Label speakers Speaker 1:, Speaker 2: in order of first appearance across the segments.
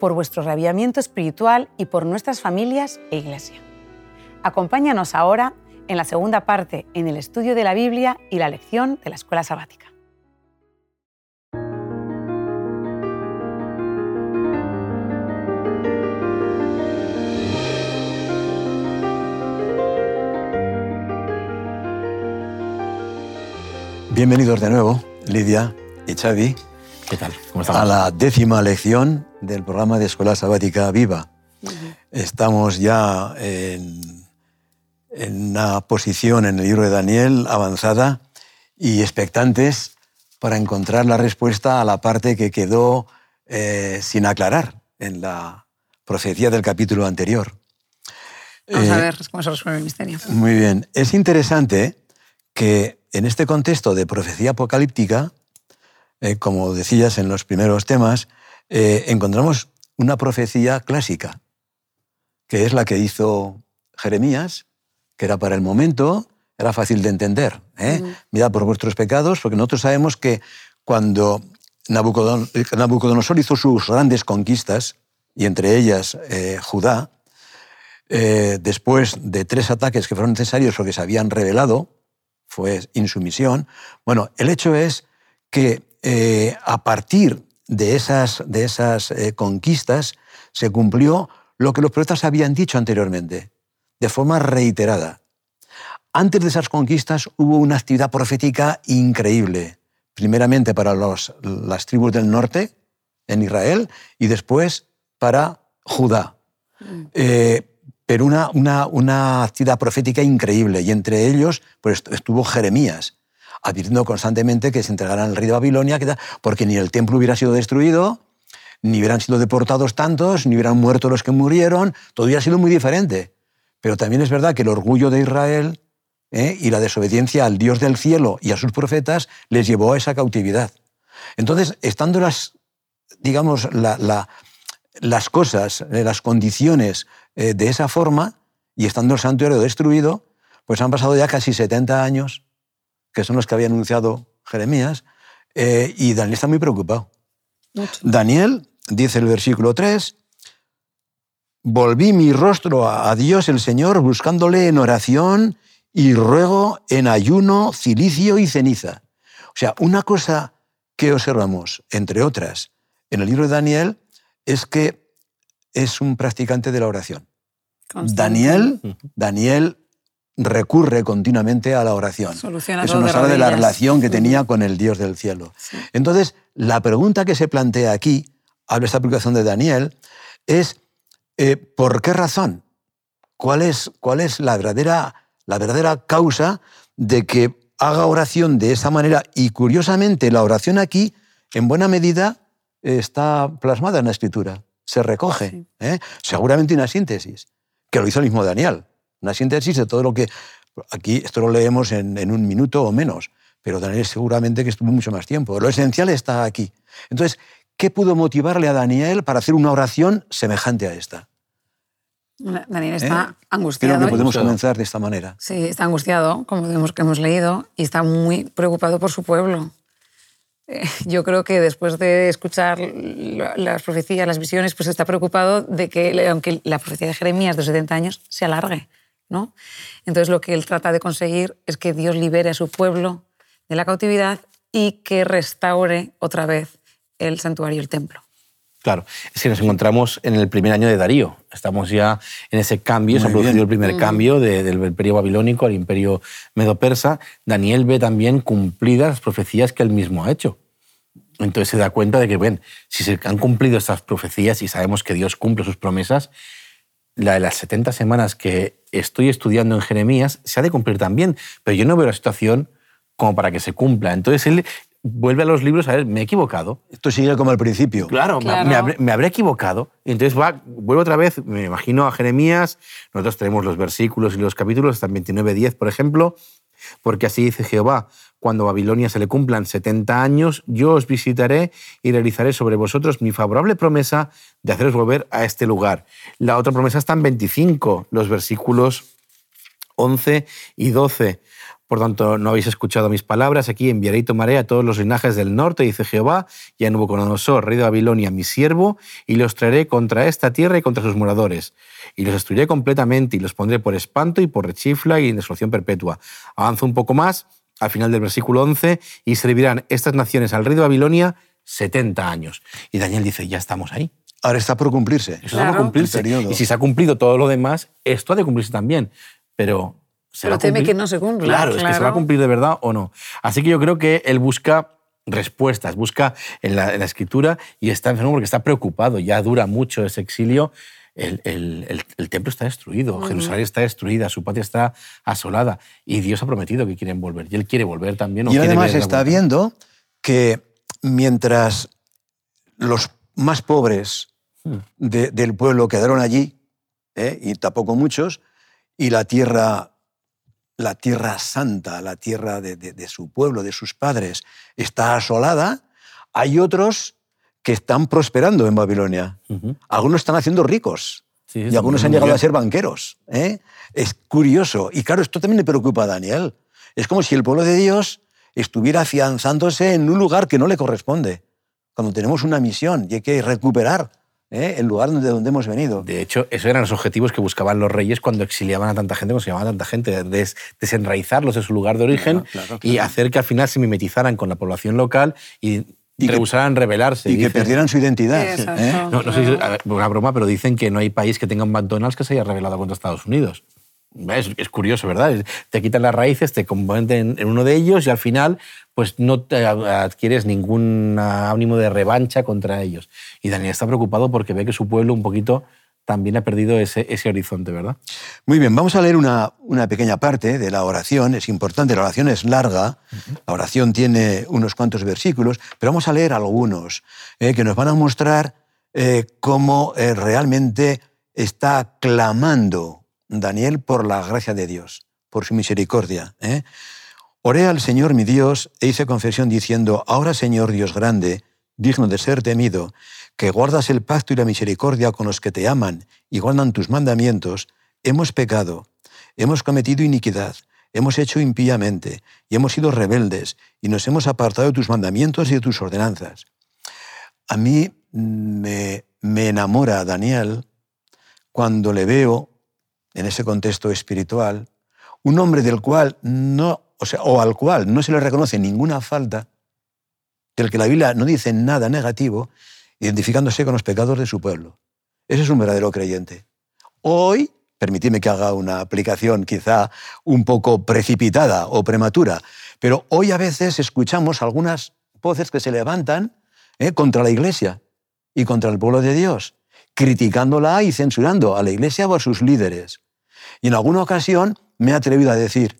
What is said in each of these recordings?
Speaker 1: por vuestro rabiamiento espiritual y por nuestras familias e iglesia. Acompáñanos ahora en la segunda parte en el estudio de la Biblia y la lección de la escuela sabática.
Speaker 2: Bienvenidos de nuevo, Lidia y Xavi.
Speaker 3: ¿Qué tal?
Speaker 2: ¿Cómo estamos? A la décima lección del programa de Escuela Sabática Viva. Estamos ya en, una posición en el libro de Daniel avanzada y expectantes para encontrar la respuesta a la parte que quedó eh, sin aclarar en la profecía del capítulo anterior.
Speaker 1: Vamos a eh, ver cómo se resuelve el misterio.
Speaker 2: Muy bien. Es interesante que en este contexto de profecía apocalíptica, eh, como decías en los primeros temas, eh, encontramos una profecía clásica, que es la que hizo Jeremías, que era para el momento, era fácil de entender. ¿eh? Mirad por vuestros pecados, porque nosotros sabemos que cuando Nabucodonosor hizo sus grandes conquistas, y entre ellas Judá, después de tres ataques que fueron necesarios porque se habían revelado, fue insumisión, bueno, el hecho es que eh, a partir de esas, de esas eh, conquistas se cumplió lo que los profetas habían dicho anteriormente, de forma reiterada. Antes de esas conquistas hubo una actividad profética increíble, primeramente para los, las tribus del norte, en Israel, y después para Judá. Mm. Eh, pero una, una, una, actividad profética increíble, y entre ellos pues, estuvo Jeremías, advirtiendo constantemente que se entregaran el rey de Babilonia, porque ni el templo hubiera sido destruido, ni hubieran sido deportados tantos, ni hubieran muerto los que murieron, todo hubiera sido muy diferente. Pero también es verdad que el orgullo de Israel ¿eh? y la desobediencia al Dios del cielo y a sus profetas les llevó a esa cautividad. Entonces, estando las, digamos, las cosas, eh, las condiciones eh, de esa forma, y estando el santuario destruido, pues han pasado ya casi 70 años que son los que había anunciado Jeremías, eh, y Daniel está muy preocupado. Daniel, dice el versículo 3, volví mi rostro a Dios el Señor buscándole en oración y ruego en ayuno, cilicio y ceniza. O sea, una cosa que observamos, entre otras, en el libro de Daniel, es que es un practicante de la oración. Daniel, Daniel recurre continuamente a la oración. Eso nos habla de la relación que tenía con el Dios del cielo. Entonces, la pregunta que se plantea aquí, habla esta aplicación de Daniel, es eh, ¿por qué razón? ¿Cuál es, cuál es la, verdadera, la verdadera causa de que haga oración de esa manera? Y curiosamente, la oración aquí, en buena medida, está plasmada en la escritura, se recoge. ¿eh? Seguramente una síntesis, que lo hizo el mismo Daniel una síntesis de todo lo que... Aquí esto lo leemos en, un minuto o menos, pero Daniel seguramente que estuvo mucho más tiempo. Lo esencial está aquí. Entonces, ¿qué pudo motivarle a Daniel para hacer una oración semejante a esta?
Speaker 1: Daniel está ¿Eh? angustiado.
Speaker 2: Creo que podemos comenzar de esta manera.
Speaker 1: Sí, está angustiado, como vemos que hemos leído, y está muy preocupado por su pueblo. Eh, yo creo que después de escuchar las profecías, las visiones, pues está preocupado de que, aunque la profecía de Jeremías de 70 años se alargue. ¿No? Entonces lo que él trata de conseguir es que Dios libere a su pueblo de la cautividad y que restaure otra vez el santuario y el templo.
Speaker 3: Claro, es que nos encontramos en el primer año de Darío. Estamos ya en ese cambio, se ha producido el primer mm. cambio del imperio babilónico al imperio medo-persa. Daniel ve también cumplidas las profecías que él mismo ha hecho. Entonces se da cuenta de que, bueno, si se han cumplido estas profecías y sabemos que Dios cumple sus promesas, la de las 70 semanas que estoy estudiando en Jeremías se ha de cumplir también, pero yo no veo la situación como para que se cumpla. Entonces él vuelve a los libros a ver, me he equivocado.
Speaker 2: Esto sigue como al principio.
Speaker 3: Claro, me-
Speaker 1: Claro.
Speaker 3: Me, habré, me habré equivocado. Y entonces va, vuelvo otra vez, me imagino a Jeremías, nosotros tenemos los versículos y los capítulos, hasta el 29.10, por ejemplo, porque así dice Jehová, cuando Babilonia se le cumplan 70 años, yo os visitaré y realizaré sobre vosotros mi favorable promesa de haceros volver a este lugar. La otra promesa está en 25, los versículos 11 y 12. Por tanto, no habéis escuchado mis palabras. Aquí enviaré y tomaré a todos los linajes del norte, dice Jehová, y a Nabucodonosor, rey de Babilonia, mi siervo, y los traeré contra esta tierra y contra sus moradores. Y los destruiré completamente, y los pondré por espanto y por rechifla y en desolación perpetua. Avanzo un poco más, al final del versículo 11, y servirán estas naciones al rey de Babilonia 70 años. Y Daniel dice, ya estamos ahí.
Speaker 2: Ahora está por cumplirse.
Speaker 3: Eso
Speaker 1: Claro.
Speaker 3: cumplirse.
Speaker 2: El periodo.
Speaker 3: Y si se ha cumplido todo lo demás, esto ha de cumplirse también. Pero. ¿se
Speaker 1: Pero
Speaker 3: va a
Speaker 1: teme
Speaker 3: cumplir?
Speaker 1: que no se cumpla,
Speaker 3: Claro, es que se va a
Speaker 1: claro.
Speaker 3: cumplir de verdad o no. Así que yo creo que él busca respuestas, busca en la, en la escritura y está enfermo porque está preocupado. Ya dura mucho ese exilio. El, el- el- el templo está destruido, Jerusalén está destruida, su patria está asolada y Dios ha prometido que quieren volver. Y él quiere volver también.
Speaker 2: Y además está viendo que mientras los más pobres
Speaker 3: Hmm.
Speaker 2: de- del pueblo quedaron allí, ¿eh? y tampoco muchos, y la tierra, la tierra santa, la tierra de, de- de su pueblo, de sus padres, está asolada, hay otros que están prosperando en Babilonia. Algunos están haciendo ricos.
Speaker 3: Sí,
Speaker 2: Y algunos han llegado
Speaker 3: bien.
Speaker 2: a ser banqueros. ¿eh? Es curioso. Y claro, esto también le preocupa a Daniel. Es como si el pueblo de Dios estuviera afianzándose en un lugar que no le corresponde. Cuando tenemos una misión y hay que recuperar ¿eh? el lugar de donde hemos venido.
Speaker 3: De hecho, esos eran los objetivos que buscaban los reyes cuando exiliaban a tanta gente, cuando se llamaban a tanta gente, des- desenraizarlos de su lugar de origen
Speaker 2: Claro, claro,
Speaker 3: y hacer que al final se mimetizaran con la población local y,
Speaker 2: Y que-
Speaker 3: rehusaran rebelarse.
Speaker 2: y que perdieran su identidad. ¿eh?
Speaker 3: No, no sé si es una broma, pero dicen que no hay país que tenga un McDonald's que se haya rebelado contra Estados Unidos. Es, es curioso, ¿verdad? Te quitan las raíces, te convierten en uno de ellos y al final pues no te adquieres ningún ánimo de revancha contra ellos. Y Daniel está preocupado porque ve que su pueblo un poquito también ha perdido ese, ese horizonte, ¿verdad?
Speaker 2: Muy bien, vamos a leer una, una pequeña parte de la oración. Es importante, la oración es larga, la oración tiene unos cuantos versículos, pero vamos a leer algunos eh, que nos van a mostrar eh, cómo eh, realmente está clamando Daniel por la gracia de Dios, por su misericordia. Oré al Señor mi Dios e hice confesión diciendo, ahora Señor Dios grande, digno de ser temido, que guardas el pacto y la misericordia con los que te aman y guardan tus mandamientos, hemos pecado, hemos cometido iniquidad, hemos hecho impíamente y hemos sido rebeldes y nos hemos apartado de tus mandamientos y de tus ordenanzas. A mí me, me enamora Daniel cuando le veo en ese contexto espiritual un hombre del cual no, o sea, o al cual no se le reconoce ninguna falta, del que la Biblia no dice nada negativo, identificándose con los pecados de su pueblo. Ese es un verdadero creyente. Hoy, permitidme que haga una aplicación quizá un poco precipitada o prematura, pero hoy a veces escuchamos algunas voces que se levantan ¿eh? contra la Iglesia y contra el pueblo de Dios, criticándola y censurando a la Iglesia o a sus líderes. Y en alguna ocasión me he atrevido a decir,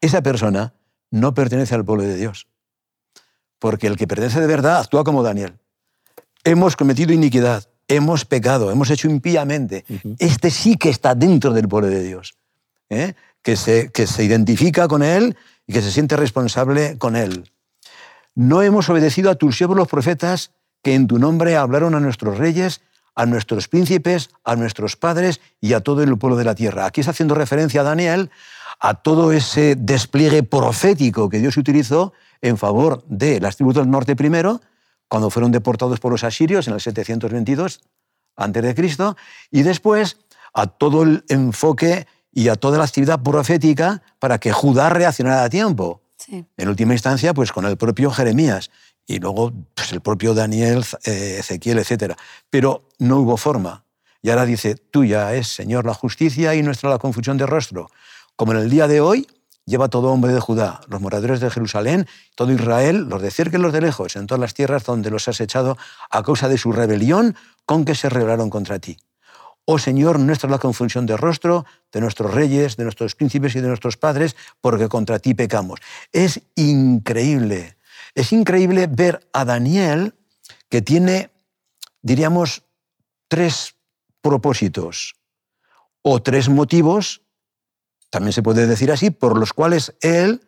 Speaker 2: esa persona no pertenece al pueblo de Dios. Porque el que pertenece de verdad actúa como Daniel. Hemos cometido iniquidad, hemos pecado, hemos hecho impíamente. Este sí que está dentro del pueblo de Dios. ¿eh? Que, se, que se identifica con él y que se siente responsable con él. No hemos obedecido a tus siervos los profetas que en tu nombre hablaron a nuestros reyes, a nuestros príncipes, a nuestros padres y a todo el pueblo de la tierra. Aquí está haciendo referencia a Daniel a todo ese despliegue profético que Dios utilizó en favor de las tribus del norte primero, cuando fueron deportados por los asirios en el 722 a.C., y después a todo el enfoque y a toda la actividad profética para que Judá reaccionara a tiempo.
Speaker 1: Sí.
Speaker 2: En última instancia, pues con el propio Jeremías y luego pues, el propio Daniel, eh, Ezequiel, etc. Pero no hubo forma. Y ahora dice, tuya es, Señor, la justicia y nuestra la confusión de rostro. Como en el día de hoy, lleva todo hombre de Judá, los moradores de Jerusalén, todo Israel, los de cerca y los de lejos, en todas las tierras donde los has echado a causa de su rebelión con que se rebelaron contra ti. Oh Señor, nuestra la confusión de rostro de nuestros reyes, de nuestros príncipes y de nuestros padres, porque contra ti pecamos. Es increíble Es increíble ver a Daniel que tiene, diríamos, tres propósitos o tres motivos, también se puede decir así, por los cuales él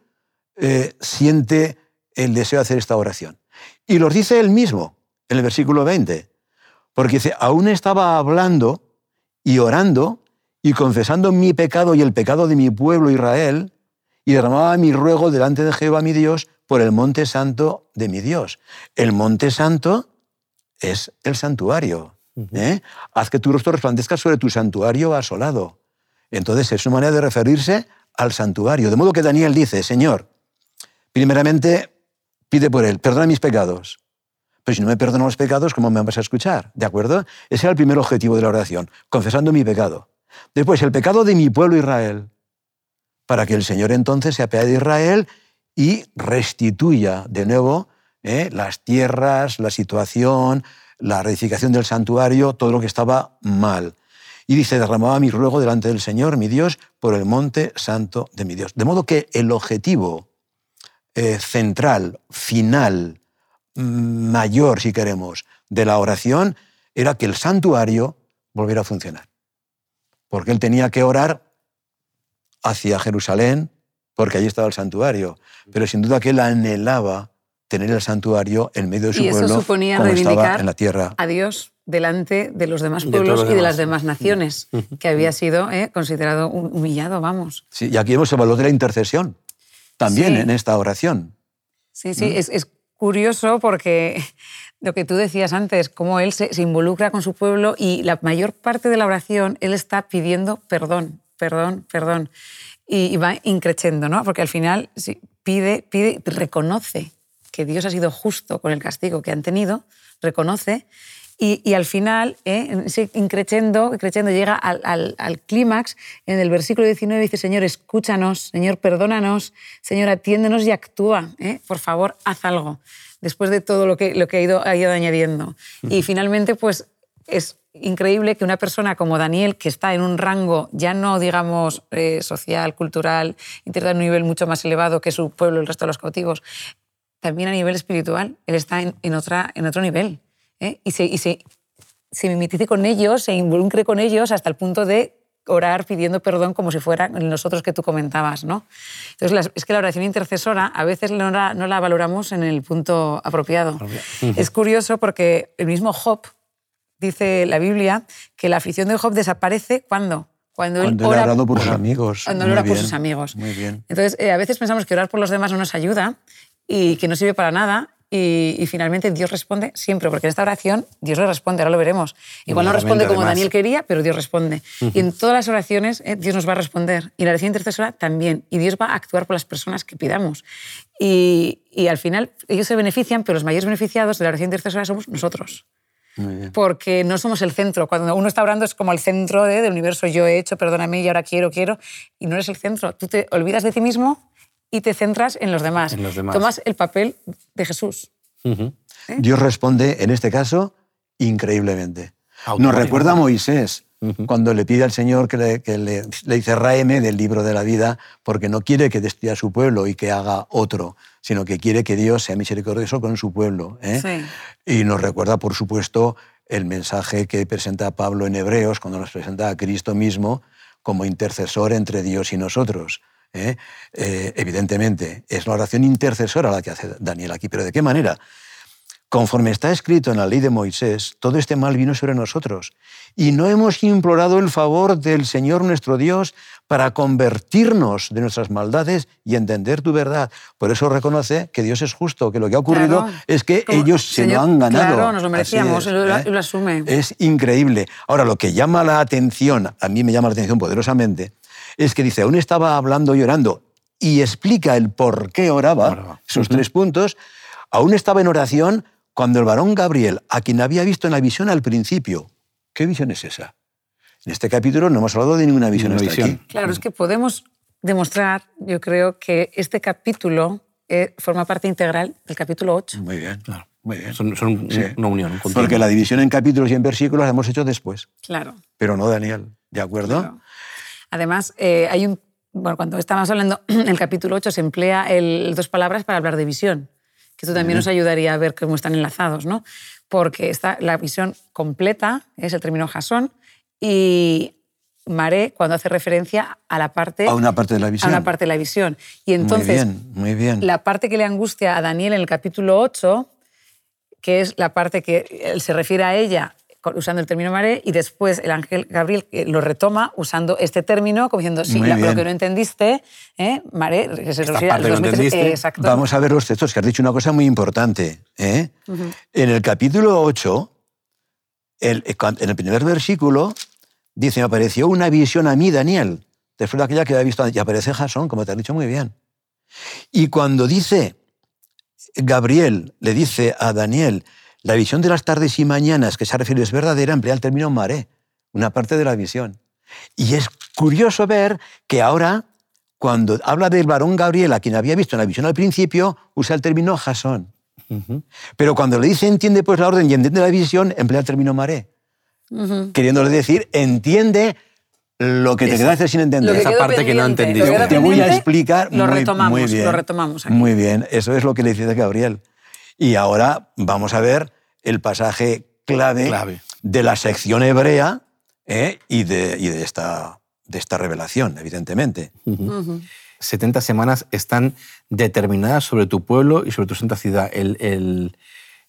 Speaker 2: eh, siente el deseo de hacer esta oración. Y los dice él mismo en el versículo 20, porque dice, aún estaba hablando y orando y confesando mi pecado y el pecado de mi pueblo Israel, y derramaba mi ruego delante de Jehová mi Dios por el monte santo de mi Dios. El monte santo es el santuario. ¿eh? Haz que tu rostro resplandezca sobre tu santuario asolado. Entonces es una manera de referirse al santuario. De modo que Daniel dice, Señor, primeramente pide por él, perdona mis pecados. Pero si no me perdono los pecados, ¿cómo me vas a escuchar? ¿De acuerdo? Ese era el primer objetivo de la oración, confesando mi pecado. Después, el pecado de mi pueblo Israel, para que el Señor entonces se apea de Israel y restituya de nuevo ¿eh? las tierras, la situación, la reedificación del santuario, todo lo que estaba mal. Y dice, derramaba mi ruego delante del Señor, mi Dios, por el monte santo de mi Dios. De modo que el objetivo eh, central, final, mm, mayor, si queremos, de la oración era que el santuario volviera a funcionar. Porque él tenía que orar hacia Jerusalén, porque allí estaba el santuario. Pero sin duda que él anhelaba tener el santuario en medio de su
Speaker 1: y
Speaker 2: pueblo
Speaker 1: suponía
Speaker 2: como
Speaker 1: reivindicar
Speaker 2: estaba en la tierra.
Speaker 1: a Dios delante de los demás
Speaker 3: De
Speaker 1: pueblos
Speaker 3: los
Speaker 1: y de las
Speaker 3: demás.
Speaker 1: naciones, que había sido eh, considerado humillado, vamos.
Speaker 2: Sí, y aquí vemos el valor de la intercesión, también
Speaker 1: Sí.
Speaker 2: en esta oración.
Speaker 1: Sí, sí, es, es curioso porque lo que tú decías antes, cómo él se, se involucra con su pueblo y la mayor parte de la oración él está pidiendo perdón, perdón, perdón. Y, y va increciendo, ¿no? Porque al final sí, pide, pide, reconoce que Dios ha sido justo con el castigo que han tenido, reconoce, y, y al final, ¿eh? increciendo llega al, al- al clímax, en el versículo 19 dice, Señor, escúchanos, Señor, perdónanos, Señor, atiéndenos y actúa, ¿eh? por favor, haz algo, después de todo lo que, lo que ha, ido, ha ido añadiendo. Y finalmente, pues es increíble que una persona como Daniel, que está en un rango ya no, digamos, eh, social, cultural, intelectual, a un nivel mucho más elevado que su pueblo, el resto de los cautivos, también a nivel espiritual, él está en, en otra, en otro nivel. ¿Eh? Y, se, y se, se mimetice con ellos, se involucre con ellos hasta el punto de orar pidiendo perdón como si fueran nosotros que tú comentabas. ¿no? Entonces, las- es que la oración intercesora a veces no la, no la valoramos en el punto apropiado. Es curioso porque el mismo Job dice la Biblia que la aflicción de Job desaparece cuando cuando,
Speaker 2: Cuando
Speaker 1: él ora
Speaker 2: orado por sus amigos.
Speaker 1: cuando él ora por sus amigos.
Speaker 2: Muy bien.
Speaker 1: Entonces, eh, a veces pensamos que orar por los demás no nos ayuda y que no sirve para nada. Y, y finalmente Dios responde siempre, porque en esta oración Dios le responde, ahora lo veremos. Igual no responde como
Speaker 3: además.
Speaker 1: Daniel quería, pero Dios responde. Y en todas las oraciones eh, Dios nos va a responder. Y la oración intercesora también. Y Dios va a actuar por las personas que pidamos. Y, y al final ellos se benefician, pero los mayores beneficiados de la oración intercesora somos nosotros porque no somos el centro. Cuando uno está orando es como el centro de- del universo. Yo he hecho, perdóname, y ahora quiero, quiero. Y no eres el centro. Tú te olvidas de ti mismo y te centras en los demás.
Speaker 3: En los demás.
Speaker 1: Tomas el papel de Jesús.
Speaker 3: Ujú.
Speaker 2: Dios responde, en este caso, increíblemente. Nos recuerda a Moisés, cuando le pide al Señor que, le, que le- le dice ráeme del libro de la vida, porque no quiere que destruya su pueblo y que haga otro, sino que quiere que Dios sea misericordioso con su pueblo. ¿eh?
Speaker 1: Sí.
Speaker 2: Y nos recuerda, por supuesto, el mensaje que presenta Pablo en Hebreos, cuando nos presenta a Cristo mismo como intercesor entre Dios y nosotros. ¿Eh? Eh, evidentemente, es la oración intercesora la que hace Daniel aquí, pero ¿de qué manera? Conforme está escrito en la ley de Moisés, todo este mal vino sobre nosotros. Y no hemos implorado el favor del Señor nuestro Dios para convertirnos de nuestras maldades y entender tu verdad. Por eso reconoce que Dios es justo, que lo que ha ocurrido
Speaker 1: Claro.
Speaker 2: es que
Speaker 1: Como,
Speaker 2: ellos se
Speaker 1: Señor,
Speaker 2: lo han ganado.
Speaker 1: claro, nos lo merecíamos,
Speaker 2: es,
Speaker 1: lo-
Speaker 2: ¿eh?
Speaker 1: lo asume.
Speaker 2: Es increíble. Ahora, lo que llama la atención, a mí me llama la atención poderosamente, es que dice, aún estaba hablando y orando, y explica el por qué oraba,
Speaker 3: Oraba.
Speaker 2: esos tres puntos, aún estaba en oración cuando el varón Gabriel, a quien había visto en la visión al principio, ¿qué visión es esa? En este capítulo no hemos hablado de ninguna visión
Speaker 3: Ninguna
Speaker 2: hasta
Speaker 3: visión.
Speaker 2: aquí.
Speaker 1: Claro, es que podemos demostrar, yo creo, que este capítulo eh, forma parte integral del capítulo 8.
Speaker 2: Muy bien,
Speaker 3: Claro.
Speaker 2: muy bien.
Speaker 3: Son, son un-
Speaker 2: Sí.
Speaker 3: una unión. un.
Speaker 2: Porque la división en capítulos y en versículos la hemos hecho después,
Speaker 1: Claro.
Speaker 2: pero no Daniel, ¿de acuerdo?
Speaker 1: Claro. Además, eh, hay un. Bueno, cuando estamos hablando, en el capítulo 8 se emplea el- dos palabras para hablar de visión, que esto también nos ayudaría a ver cómo están enlazados, ¿no? Porque está la visión completa, es el término jasón, y Maré cuando hace referencia a la parte...
Speaker 2: A una parte de la visión.
Speaker 1: A una parte de la visión. Y entonces,
Speaker 2: muy bien, muy bien.
Speaker 1: la parte que le angustia a Daniel en el capítulo 8, que es la parte que él se refiere a ella usando el término maré y después el ángel Gabriel lo retoma usando este término como diciendo, sí, lo que no entendiste, ¿eh? maré,
Speaker 3: que se refiere a los entendiste.
Speaker 1: exacto.
Speaker 2: Vamos a ver los textos, que has dicho una cosa muy importante. ¿eh? En el capítulo 8, el, en el primer versículo, dice, me apareció una visión a mí, Daniel, después de aquella que había visto, y aparece Jasón, como te has dicho muy bien. Y cuando dice, Gabriel le dice a Daniel, la visión de las tardes y mañanas que se refiere es verdadera, emplea el término maré, una parte de la visión. Y es curioso ver que ahora, cuando habla del varón Gabriel, a quien había visto en la visión al principio, usa el término jasón. Pero cuando le dice entiende pues la orden y entiende la visión, emplea el término maré. Queriéndole decir, entiende lo que te quedaste sin entender.
Speaker 3: Esa parte que no he entendido.
Speaker 2: Te voy a explicar
Speaker 1: lo
Speaker 2: muy,
Speaker 1: retomamos,
Speaker 2: muy bien.
Speaker 1: Lo retomamos aquí.
Speaker 2: Muy bien, eso es lo que le dice Gabriel. Y ahora vamos a ver el pasaje clave, de la sección hebrea ¿eh? y, de, de, esta, de esta revelación, evidentemente.
Speaker 3: 70 semanas están determinadas sobre tu pueblo y sobre tu santa ciudad. El, el,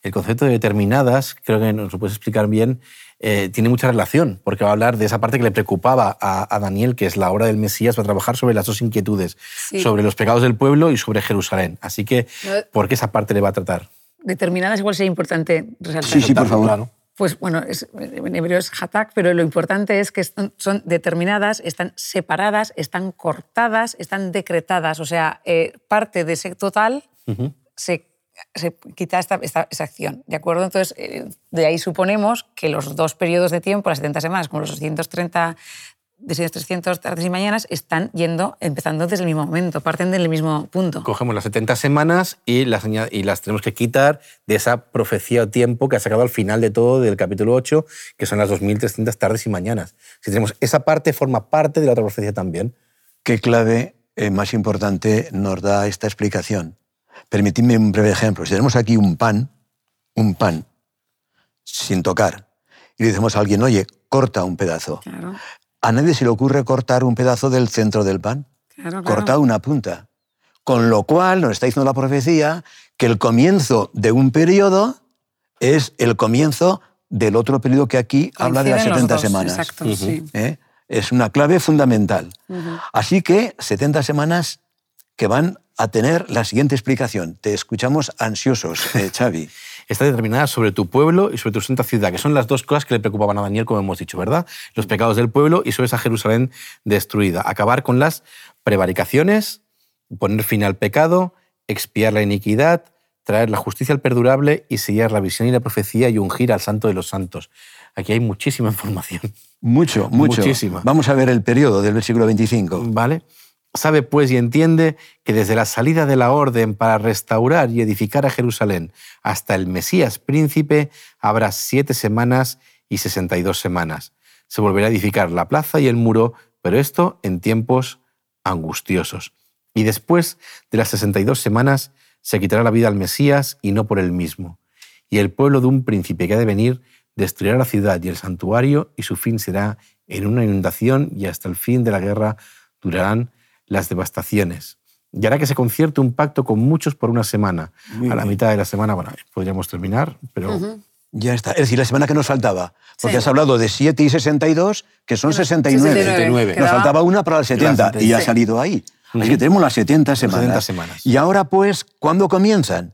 Speaker 3: el concepto de determinadas, creo que nos lo puedes explicar bien, eh, tiene mucha relación, porque va a hablar de esa parte que le preocupaba a, Daniel, que es la obra del Mesías, va a trabajar sobre las dos inquietudes, sobre los pecados del pueblo y sobre Jerusalén. Así que, ¿por qué esa parte le va a tratar?
Speaker 1: Determinadas igual sería importante resaltar.
Speaker 2: Sí, sí, por favor.
Speaker 1: Pues bueno, en hebreo es hatak, pero lo importante es que son determinadas, están separadas, están cortadas, están decretadas. O sea, eh, parte de ese total se se quita esta, esta, acción, ¿de acuerdo? Entonces, eh, de ahí suponemos que los dos periodos de tiempo, las 70 semanas, como los 230 de 300 tardes y mañanas, están yendo, empezando desde el mismo momento, parten del mismo punto.
Speaker 3: Cogemos las 70 semanas y las, y las tenemos que quitar de esa profecía o tiempo que ha sacado al final de todo del capítulo 8, que son las 2.300 tardes y mañanas. Si tenemos esa parte, forma parte de la otra profecía también.
Speaker 2: ¿Qué clave eh, más importante nos da esta explicación? Permitidme un breve ejemplo. Si tenemos aquí un pan, un pan, sin tocar, y le decimos a alguien, oye, corta un pedazo. A nadie se le ocurre cortar un pedazo del centro del pan. Corta una punta. Con lo cual nos está diciendo la profecía que el comienzo de un periodo es el comienzo del otro periodo que aquí habla de las 70 semanas.
Speaker 1: Exacto, sí.
Speaker 2: ¿Eh? Es una clave fundamental. Así que 70 semanas que van a tener la siguiente explicación. Te escuchamos ansiosos, eh, Xavi.
Speaker 3: Está determinada sobre tu pueblo y sobre tu santa ciudad, que son las dos cosas que le preocupaban a Daniel, como hemos dicho, ¿verdad? Los pecados del pueblo y sobre esa Jerusalén destruida. Acabar con las prevaricaciones, poner fin al pecado, expiar la iniquidad, traer la justicia al perdurable y sellar la visión y la profecía y ungir al santo de los santos. Aquí hay muchísima información.
Speaker 2: Mucho, mucho.
Speaker 3: Muchísima.
Speaker 2: Vamos a ver el periodo del versículo 25.
Speaker 3: Vale. Sabe pues y entiende que desde la salida de la orden para restaurar y edificar a Jerusalén hasta el Mesías príncipe habrá siete semanas y sesenta y dos semanas. Se volverá a edificar la plaza y el muro, pero esto en tiempos angustiosos. Y después de las sesenta y dos semanas se quitará la vida al Mesías y no por él mismo. Y el pueblo de un príncipe que ha de venir destruirá la ciudad y el santuario y su fin será en una inundación y hasta el fin de la guerra durarán las devastaciones. Y hará que se concierte un pacto con muchos por una semana. a la mitad de la semana, bueno, podríamos terminar, pero...
Speaker 2: Ya está. Es decir, la semana que nos faltaba. Porque has hablado de 7 y 62, que son 69.
Speaker 3: 69.
Speaker 2: Nos faltaba una para el 70 y, ha salido ahí. Así que tenemos las 70 semanas.
Speaker 3: 70 semanas.
Speaker 2: Y ahora, pues, ¿cuándo comienzan?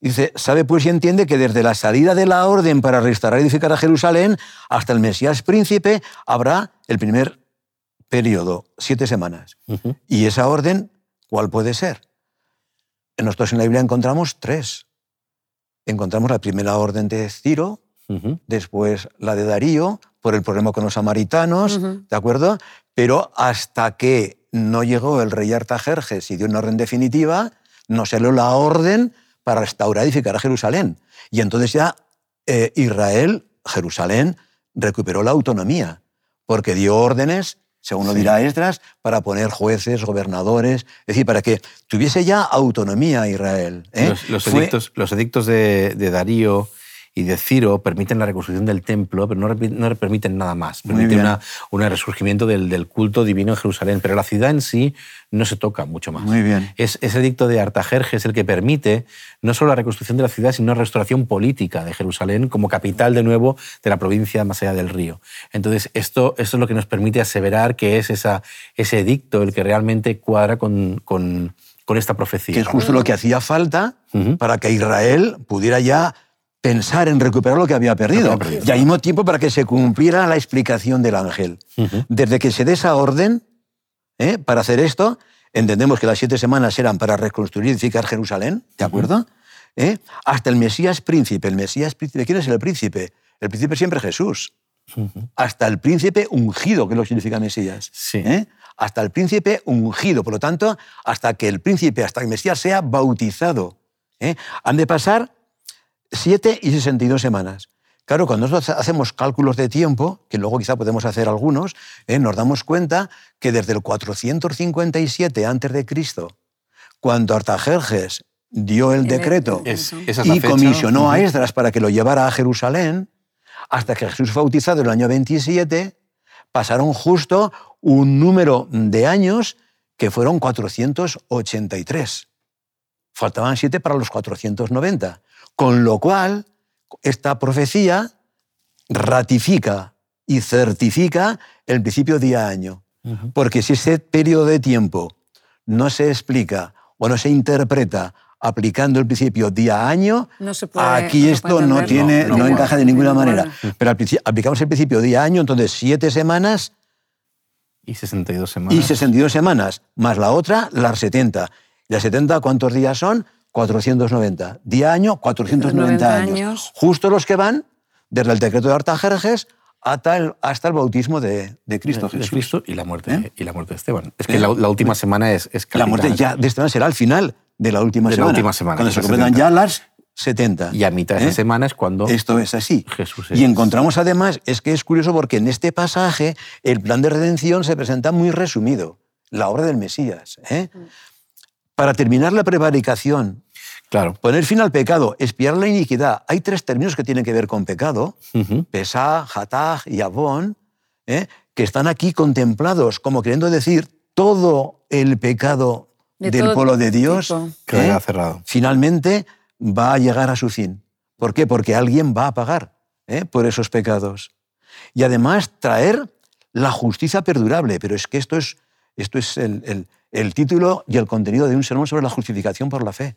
Speaker 2: Dice, sabe pues y entiende que desde la salida de la orden para restaurar y edificar a Jerusalén hasta el Mesías príncipe habrá el primer periodo, siete semanas. ¿Y esa orden cuál puede ser? Nosotros en la Biblia encontramos tres. Encontramos la primera orden de Ciro, después la de Darío, por el problema con los samaritanos, ¿de acuerdo? Pero hasta que no llegó el rey Artajerjes y dio una orden definitiva, no se dio la orden para restaurar y edificar a Jerusalén. Y entonces ya eh, Israel, Jerusalén, recuperó la autonomía, porque dio órdenes según lo dirá Esdras, para poner jueces, gobernadores, es decir, para que tuviese ya autonomía Israel. ¿eh?
Speaker 3: Los, edictos, los, edictos, de, de Darío y de Ciro permiten la reconstrucción del templo, pero no, no permiten nada más. Permiten un resurgimiento del, del, culto divino en Jerusalén, pero la ciudad en sí no se toca mucho más.
Speaker 2: Muy bien.
Speaker 3: Es, ese edicto de Artajerjes el que permite no solo la reconstrucción de la ciudad, sino la restauración política de Jerusalén como capital de nuevo de la provincia más allá del río. Entonces, esto, esto es lo que nos permite aseverar que es esa, ese edicto el que realmente cuadra con, con, con esta profecía.
Speaker 2: Que es justo lo que hacía falta para que Israel pudiera ya pensar en recuperar lo que había perdido. Y al mismo tiempo para que se cumpliera la explicación del ángel. Desde que se dé esa orden ¿eh? para hacer esto, entendemos que las siete semanas eran para reconstruir y edificar Jerusalén, ¿de acuerdo? ¿Eh? Hasta el Mesías príncipe. El Mesías príncipe, ¿quién es el príncipe? El príncipe siempre Jesús. Hasta el príncipe ungido, que es lo que significa Mesías. ¿eh? Hasta el príncipe ungido. Por lo tanto, hasta que el príncipe, hasta que el Mesías sea bautizado. Han de pasar 7 y 62 semanas. Claro, cuando nosotros hacemos cálculos de tiempo, que luego quizá podemos hacer algunos, ¿eh? nos damos cuenta que desde el 457 a.C., cuando Artajerjes dio el decreto y comisionó a Esdras para que lo llevara a Jerusalén, hasta que Jesús fue bautizado en el año 27, pasaron justo un número de años que fueron 483. Faltaban siete para los 490. Con lo cual, esta profecía ratifica y certifica el principio día-año. Porque si ese periodo de tiempo no se explica o no se interpreta aplicando el principio día-año, aquí esto no, tiene, no, encaja de ninguna manera. Pero aplicamos el principio día-año, entonces siete semanas.
Speaker 3: Y 62 semanas.
Speaker 2: Y 62 semanas, más la otra, las 70. ¿Y las 70 cuántos días son? 490. Día año, 490 años. Justo los que van desde el decreto de Artajerjes hasta el, hasta el bautismo de, Cristo
Speaker 3: Jesús. Cristo y la muerte, ¿Eh? y la muerte de Esteban. Es que ¿Eh? la, última semana es, es
Speaker 2: La muerte ya de Esteban será al final de la última, semana,
Speaker 3: última semana.
Speaker 2: Cuando se completan ya las 70.
Speaker 3: Y a mitad de esa ¿Eh? semana es cuando...
Speaker 2: Esto es así. Jesús Y encontramos además, es que es curioso porque en este pasaje el plan de redención se presenta muy resumido. La obra del Mesías. Para terminar la prevaricación
Speaker 3: Claro.
Speaker 2: Poner fin al pecado, espiar la iniquidad. Hay tres términos que tienen que ver con pecado, pesá, jataj y abón, ¿eh? que están aquí contemplados como queriendo decir todo el pecado del pueblo de Dios
Speaker 3: que ¿eh? cerrado.
Speaker 2: finalmente va a llegar a su fin. ¿Por qué? Porque alguien va a pagar ¿eh? por esos pecados. Y además traer la justicia perdurable. Pero es que esto es, esto es el título y el contenido de un sermón sobre la justificación por la fe.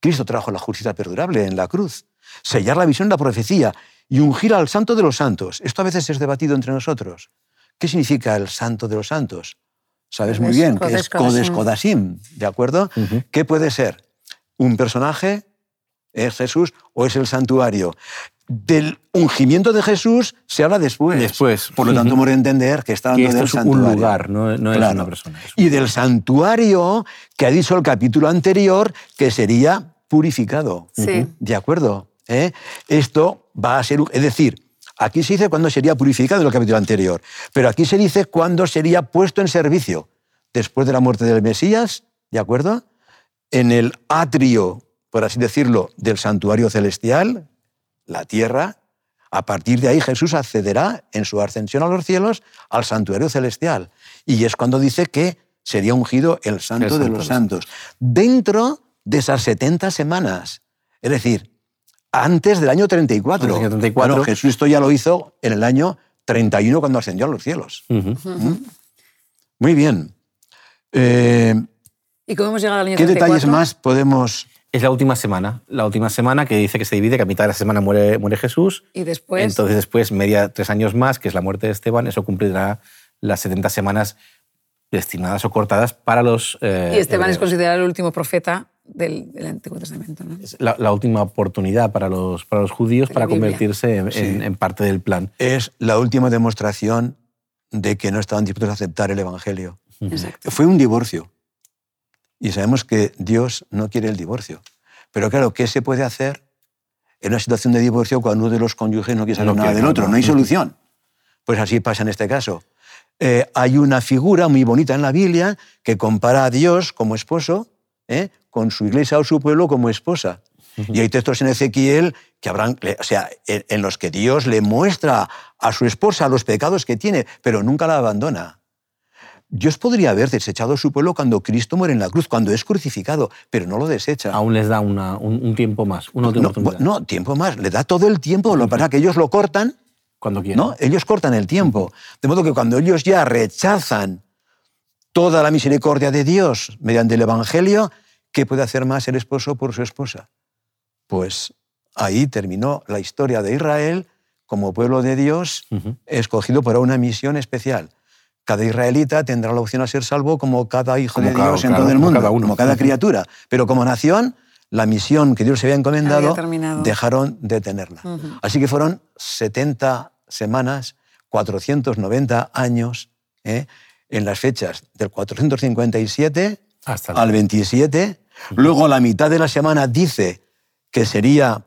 Speaker 2: Cristo trajo la justicia perdurable en la cruz, sellar la visión de la profecía y ungir al santo de los santos. Esto a veces es debatido entre nosotros. ¿Qué significa el santo de los santos? Sabes muy bien que es Codes Codasim, ¿de acuerdo? ¿Qué puede ser? ¿Un personaje? ¿Es Jesús o es el santuario? Del ungimiento de Jesús se habla después.
Speaker 3: Después.
Speaker 2: Por lo tanto, hemos de entender que está hablando del
Speaker 3: es un lugar, no, es una persona.
Speaker 2: y del santuario que ha dicho el capítulo anterior que sería purificado.
Speaker 1: Sí.
Speaker 2: ¿De acuerdo? ¿Eh? Esto va a ser, es decir, aquí se dice cuándo sería purificado en el capítulo anterior, pero aquí se dice cuándo sería puesto en servicio, después de la muerte del Mesías, ¿de acuerdo? En el atrio, por así decirlo, del santuario celestial, la tierra, a partir de ahí Jesús accederá en su ascensión a los cielos al santuario celestial. Y es cuando dice que sería ungido el santo de los santos. Dentro de esas 70 semanas. Es decir, antes del año 34.
Speaker 3: año 34.
Speaker 2: Jesús esto ya lo hizo en el año 31 cuando ascendió a los cielos. ¿Mm? Muy bien.
Speaker 1: Eh, ¿Y cómo hemos llegado al año
Speaker 2: ¿Qué detalles más podemos...?
Speaker 3: Es la última semana, la última semana que dice que se divide, que a mitad de la semana muere, muere Jesús.
Speaker 1: Y después...
Speaker 3: Entonces después, media, tres años más, que es la muerte de Esteban, eso cumplirá las 70 semanas destinadas o cortadas para los...
Speaker 1: Eh, y Esteban es considerado el último profeta del, Antiguo Testamento. ¿no?
Speaker 3: Es la, última oportunidad para los, para los judíos para convertirse en, parte del plan.
Speaker 2: Es la última demostración de que no estaban dispuestos a aceptar el Evangelio.
Speaker 1: Exacto.
Speaker 2: Fue un divorcio. Y sabemos que Dios no quiere el divorcio. Pero claro, ¿qué se puede hacer en una situación de divorcio cuando uno de los cónyuges no quiere saber nada del otro? No hay solución. Pues así pasa en este caso. eh, hay una figura muy bonita en la Biblia que compara a Dios como esposo ¿eh? con su iglesia o su pueblo como esposa. Y hay textos en Ezequiel que habrán, o sea, en los que Dios le muestra a su esposa los pecados que tiene, pero nunca la abandona. Dios podría haber desechado a su pueblo cuando Cristo muere en la cruz, cuando es crucificado, pero no lo desecha.
Speaker 3: Aún les da un, tiempo más, una
Speaker 2: no, no, tiempo más, le da todo el tiempo, lo que pasa es que ellos lo cortan.
Speaker 3: Cuando quieren.
Speaker 2: ¿no? Ellos cortan el tiempo. De modo que cuando ellos ya rechazan toda la misericordia de Dios mediante el Evangelio, ¿qué puede hacer más el esposo por su esposa? Pues ahí terminó la historia de Israel como pueblo de Dios, escogido para una misión especial cada israelita tendrá la opción a ser salvo como cada hijo de Dios en todo el mundo, como cada criatura. Pero como nación, la misión que Dios se había encomendado, dejaron de tenerla. Así que fueron 70 semanas, 490 años, ¿eh? en las fechas del 457 al 27. Luego la mitad de la semana dice que sería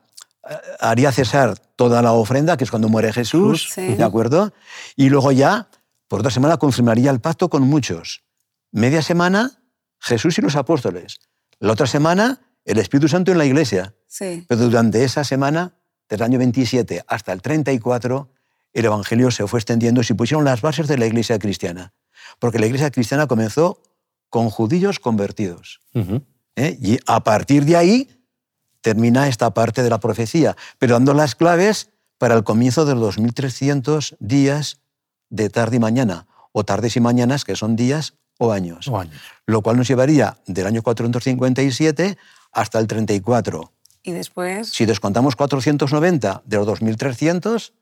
Speaker 2: eh, haría cesar toda la ofrenda, que es cuando muere Jesús, ¿de acuerdo? Y luego ya por otra semana confirmaría el pacto con muchos. Media semana, Jesús y los apóstoles. La otra semana, el Espíritu Santo en la iglesia.
Speaker 1: Sí.
Speaker 2: Pero durante esa semana, del año 27 hasta el 34, el Evangelio se fue extendiendo y se pusieron las bases de la iglesia cristiana. Porque la iglesia cristiana comenzó con judíos convertidos. ¿eh? Y a partir de ahí termina esta parte de la profecía, pero dando las claves para el comienzo de los 2300 días de tarde y mañana, o tardes y mañanas, que son días o años. Lo cual nos llevaría del año 457 hasta el 34.
Speaker 1: ¿Y después?
Speaker 2: Si descontamos 490 de los 2300,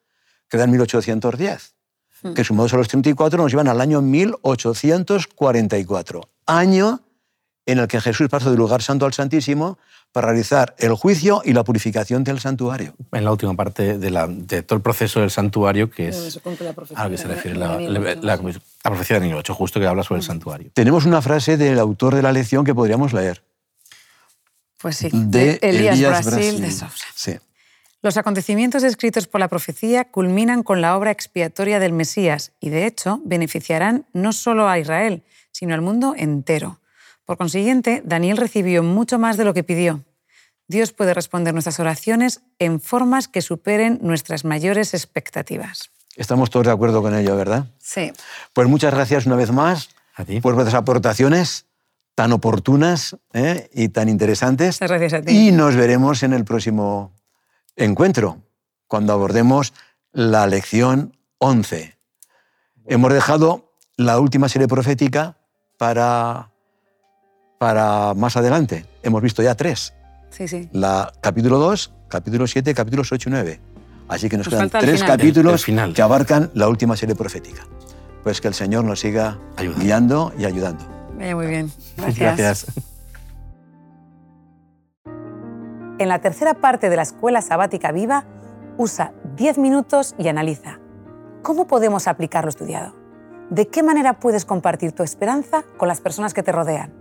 Speaker 2: quedan 1810, hmm. que sumados a los 34 nos llevan al año 1844, año en el que Jesús pasó del lugar santo al santísimo para realizar el juicio y la purificación del santuario.
Speaker 3: En la última parte de, todo el proceso del santuario, que es
Speaker 1: a
Speaker 3: lo que se refiere la, la, profecía de Daniel 8, justo que habla sobre el santuario.
Speaker 2: Tenemos una frase del autor de la lección que podríamos leer.
Speaker 1: Pues sí,
Speaker 2: de, Elías, Brasil,
Speaker 1: de Sí. Los acontecimientos descritos por la profecía culminan con la obra expiatoria del Mesías y, de hecho, beneficiarán no solo a Israel, sino al mundo entero. Por consiguiente, Daniel recibió mucho más de lo que pidió. Dios puede responder nuestras oraciones en formas que superen nuestras mayores expectativas.
Speaker 2: Estamos todos de acuerdo con ello, ¿verdad?
Speaker 1: Sí.
Speaker 2: Pues muchas gracias una vez más por vuestras aportaciones tan oportunas ¿eh? y tan interesantes.
Speaker 1: gracias a ti.
Speaker 2: Y nos veremos en el próximo encuentro, cuando abordemos la lección 11. Hemos dejado la última serie profética para para más adelante. Hemos visto ya tres.
Speaker 1: Sí, sí.
Speaker 2: La, capítulo 2, capítulo 7, capítulos 8 y 9. Así que nos, quedan tres capítulos que abarcan la última serie profética. Pues que el Señor nos siga guiando y ayudando.
Speaker 1: muy bien.
Speaker 3: Gracias. Gracias.
Speaker 1: En la tercera parte de la Escuela Sabática Viva, usa 10 minutos y analiza. ¿Cómo podemos aplicar lo estudiado? ¿De qué manera puedes compartir tu esperanza con las personas que te rodean?